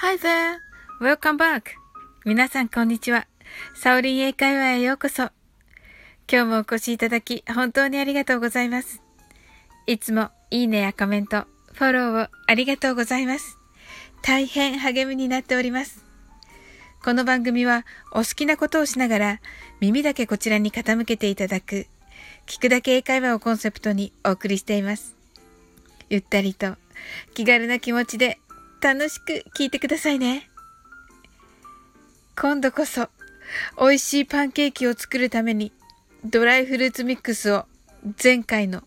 Hi there! Welcome back! 皆さんこんにちは。サオリン英会話へようこそ。今日もお越しいただき本当にありがとうございます。いつもいいねやコメント、フォローをありがとうございます。大変励みになっております。この番組はお好きなことをしながら耳だけこちらに傾けていただく聞くだけ英会話をコンセプトにお送りしています。ゆったりと気軽な気持ちで楽しく聞いてくださいね。今度こそ、美味しいパンケーキを作るために、ドライフルーツミックスを前回の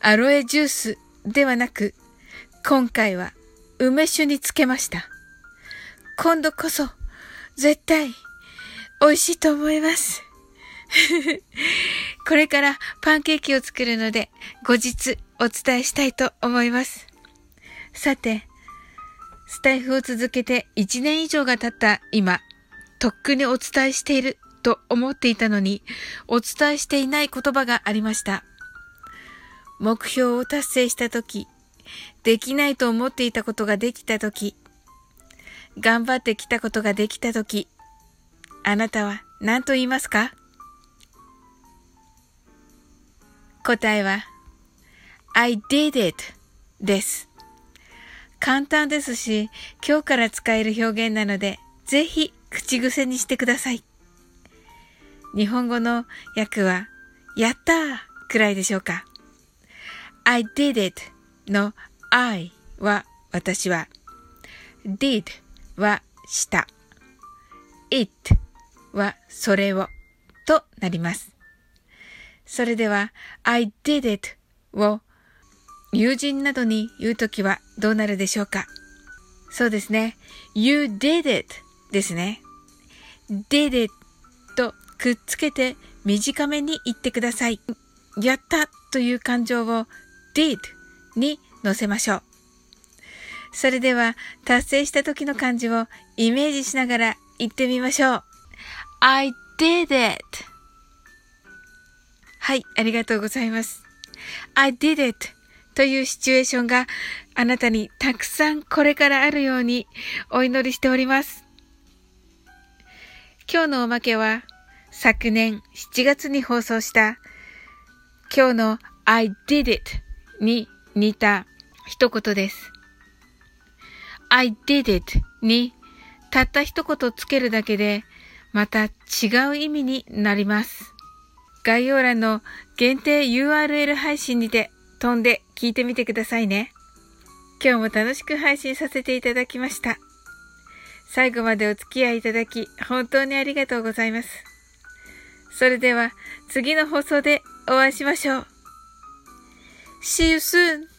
アロエジュースではなく、今回は梅酒につけました。今度こそ、絶対、美味しいと思います。これからパンケーキを作るので、後日お伝えしたいと思います。さて、スタイフを続けて1年以上が経った今、とっくにお伝えしていると思っていたのに、お伝えしていない言葉がありました。目標を達成したとき、できないと思っていたことができたとき、頑張ってきたことができたとき、あなたは何と言いますか？答えは、I did it です。簡単ですし、今日から使える表現なので、ぜひ口癖にしてください。日本語の訳は、やったーくらいでしょうか。I did it の I は私は、did はした、it はそれをとなります。それでは、I did it を友人などに言うときはどうなるでしょうか？そうですね。You did it ですね。did it とくっつけて短めに言ってください。やったという感情を did に乗せましょう。それでは達成した時の感じをイメージしながら言ってみましょう。I did it はい、ありがとうございます。I did it というシチュエーションがあなたにたくさんこれからあるようにお祈りしております。今日のおまけは昨年7月に放送した今日の I did it に似た一言です。I did it にたった一言つけるだけでまた違う意味になります。概要欄の限定 URL 配信にて飛んで聞いてみてくださいね。今日も楽しく配信させていただきました。最後までお付き合いいただき、本当にありがとうございます。それでは、次の放送でお会いしましょう。See you soon!